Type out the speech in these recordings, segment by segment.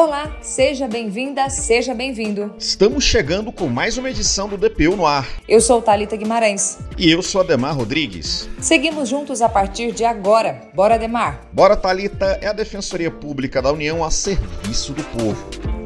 Olá, seja bem-vinda, seja bem-vindo. Estamos chegando com mais uma edição do DPU no ar. Eu sou Talita Guimarães. E eu sou Ademar Rodrigues. Seguimos juntos a partir de agora. Bora, Ademar? Bora, Talita é a Defensoria Pública da União a serviço do povo.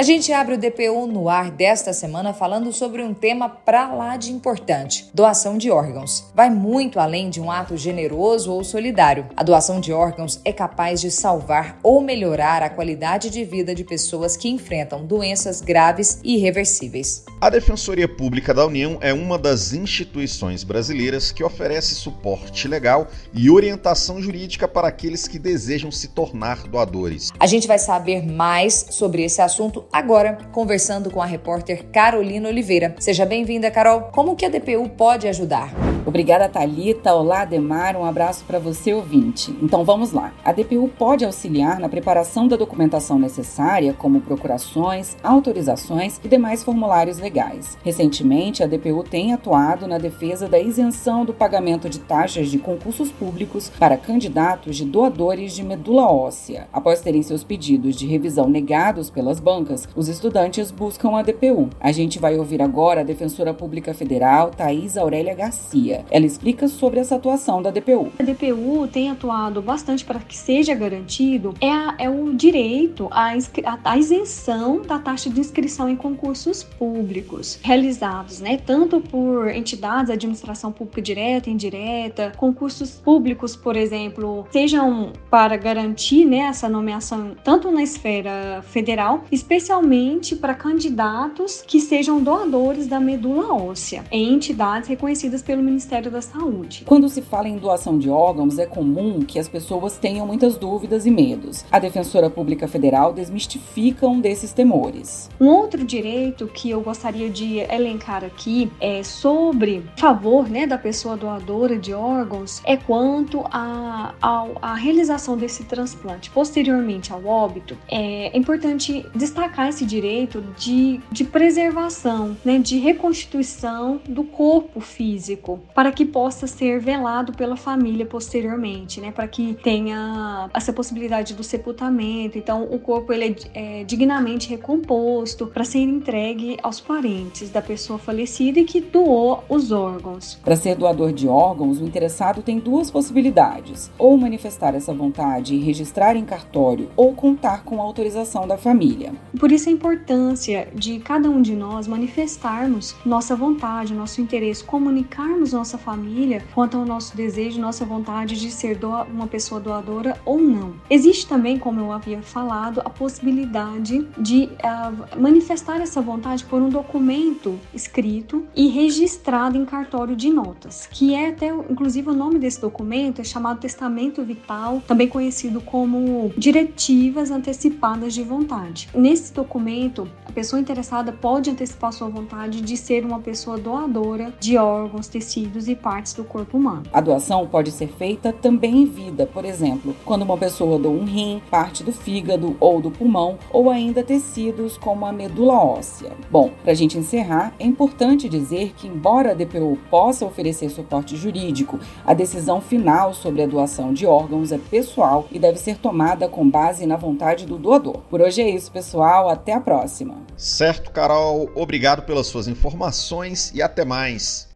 A gente abre o DPU no ar desta semana falando sobre um tema pra lá de importante: doação de órgãos. Vai muito além de um ato generoso ou solidário. A doação de órgãos é capaz de salvar ou melhorar a qualidade de vida de pessoas que enfrentam doenças graves e irreversíveis. A Defensoria Pública da União é uma das instituições brasileiras que oferece suporte legal e orientação jurídica para aqueles que desejam se tornar doadores. A gente vai saber mais sobre esse assunto agora conversando com a repórter Carolina Oliveira. Seja bem-vinda, Carol. Como que a DPU pode ajudar? Obrigada, Talita. Olá, Demar. Um abraço para você, ouvinte. Então vamos lá. A DPU pode auxiliar na preparação da documentação necessária, como procurações, autorizações e demais formulários legais. Recentemente, a DPU tem atuado na defesa da isenção do pagamento de taxas de concursos públicos para candidatos de doadores de medula óssea. Após terem seus pedidos de revisão negados pelas bancas, os estudantes buscam a DPU. A gente vai ouvir agora a defensora pública federal, Thais Aurélia Garcia. Ela explica sobre essa atuação da DPU. A DPU tem atuado bastante para que seja garantido é, a, é o direito à, isenção da taxa de inscrição em concursos públicos realizados, né, tanto por entidades, da administração pública direta e indireta, concursos públicos, por exemplo, sejam para garantir né, essa nomeação tanto na esfera federal, especialmente para candidatos que sejam doadores da medula óssea em entidades reconhecidas pelo Ministério Ministério da Saúde. Quando se fala em doação de órgãos, é comum que as pessoas tenham muitas dúvidas e medos. A Defensora Pública Federal desmistifica um desses temores. Um outro direito que eu gostaria de elencar aqui é sobre favor né, da pessoa doadora de órgãos é quanto à a, a, a, realização desse transplante posteriormente ao óbito. É importante destacar esse direito de, de preservação, né, de reconstituição do corpo físico para que possa ser velado pela família posteriormente, né? Para que tenha essa possibilidade do sepultamento. Então, o corpo ele é, é dignamente recomposto para ser entregue aos parentes da pessoa falecida e que doou os órgãos. Para ser doador de órgãos, o interessado tem duas possibilidades: ou manifestar essa vontade e registrar em cartório, ou contar com a autorização da família. Por isso a importância de cada um de nós manifestarmos nossa vontade, nosso interesse, comunicarmos nossa família quanto ao nosso desejo, nossa vontade de ser uma pessoa doadora ou não. Existe também, como eu havia falado, a possibilidade de uh, manifestar essa vontade por um documento escrito e registrado em cartório de notas, que é até, inclusive, o nome desse documento é chamado Testamento Vital, também conhecido como Diretivas Antecipadas de Vontade. Nesse documento, a pessoa interessada pode antecipar sua vontade de ser uma pessoa doadora de órgãos, tecidos e partes do corpo humano. A doação pode ser feita também em vida, por exemplo, quando uma pessoa doa um rim, parte do fígado ou do pulmão, ou ainda tecidos como a medula óssea. Bom, para a gente encerrar, é importante dizer que, embora a DPO possa oferecer suporte jurídico, a decisão final sobre a doação de órgãos é pessoal e deve ser tomada com base na vontade do doador. Por hoje é isso, pessoal. Até a próxima. Certo, Carol. Obrigado pelas suas informações e até mais.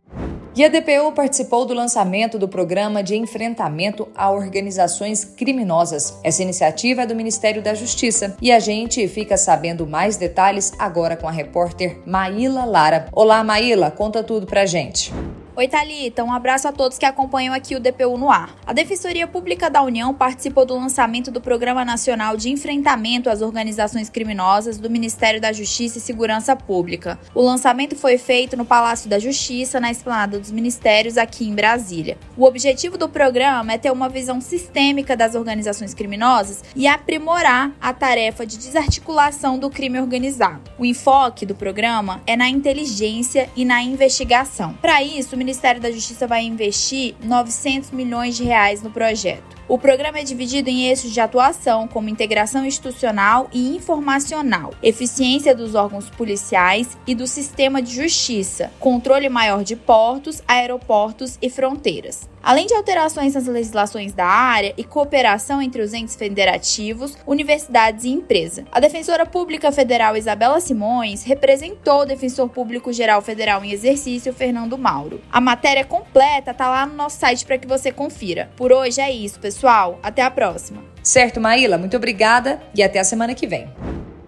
E a DPU participou do lançamento do Programa de Enfrentamento a Organizações Criminosas. Essa iniciativa é do Ministério da Justiça e a gente fica sabendo mais detalhes agora com a repórter Maíla Lara. Olá, Maíla, conta tudo pra gente. Oi, Thalita. Um abraço a todos que acompanham aqui o DPU no ar. A Defensoria Pública da União participou do lançamento do Programa Nacional de Enfrentamento às Organizações Criminosas do Ministério da Justiça e Segurança Pública. O lançamento foi feito no Palácio da Justiça, na esplanada dos ministérios, aqui em Brasília. O objetivo do programa é ter uma visão sistêmica das organizações criminosas e aprimorar a tarefa de desarticulação do crime organizado. O enfoque do programa é na inteligência e na investigação. Para isso, Ministério da Justiça vai investir 900 milhões de reais no projeto. O programa é dividido em eixos de atuação, como integração institucional e informacional, eficiência dos órgãos policiais e do sistema de justiça, controle maior de portos, aeroportos e fronteiras. Além de alterações nas legislações da área e cooperação entre os entes federativos, universidades e empresa. A defensora pública federal Isabela Simões representou o defensor público geral federal em exercício Fernando Mauro. A matéria completa está lá no nosso site para que você confira. Por hoje é isso, pessoal. Até a próxima. Certo, Maíla, muito obrigada e até a semana que vem.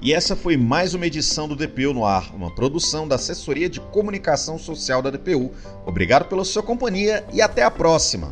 E essa foi mais uma edição do DPU no Ar, uma produção da Assessoria de Comunicação Social da DPU. Obrigado pela sua companhia e até a próxima.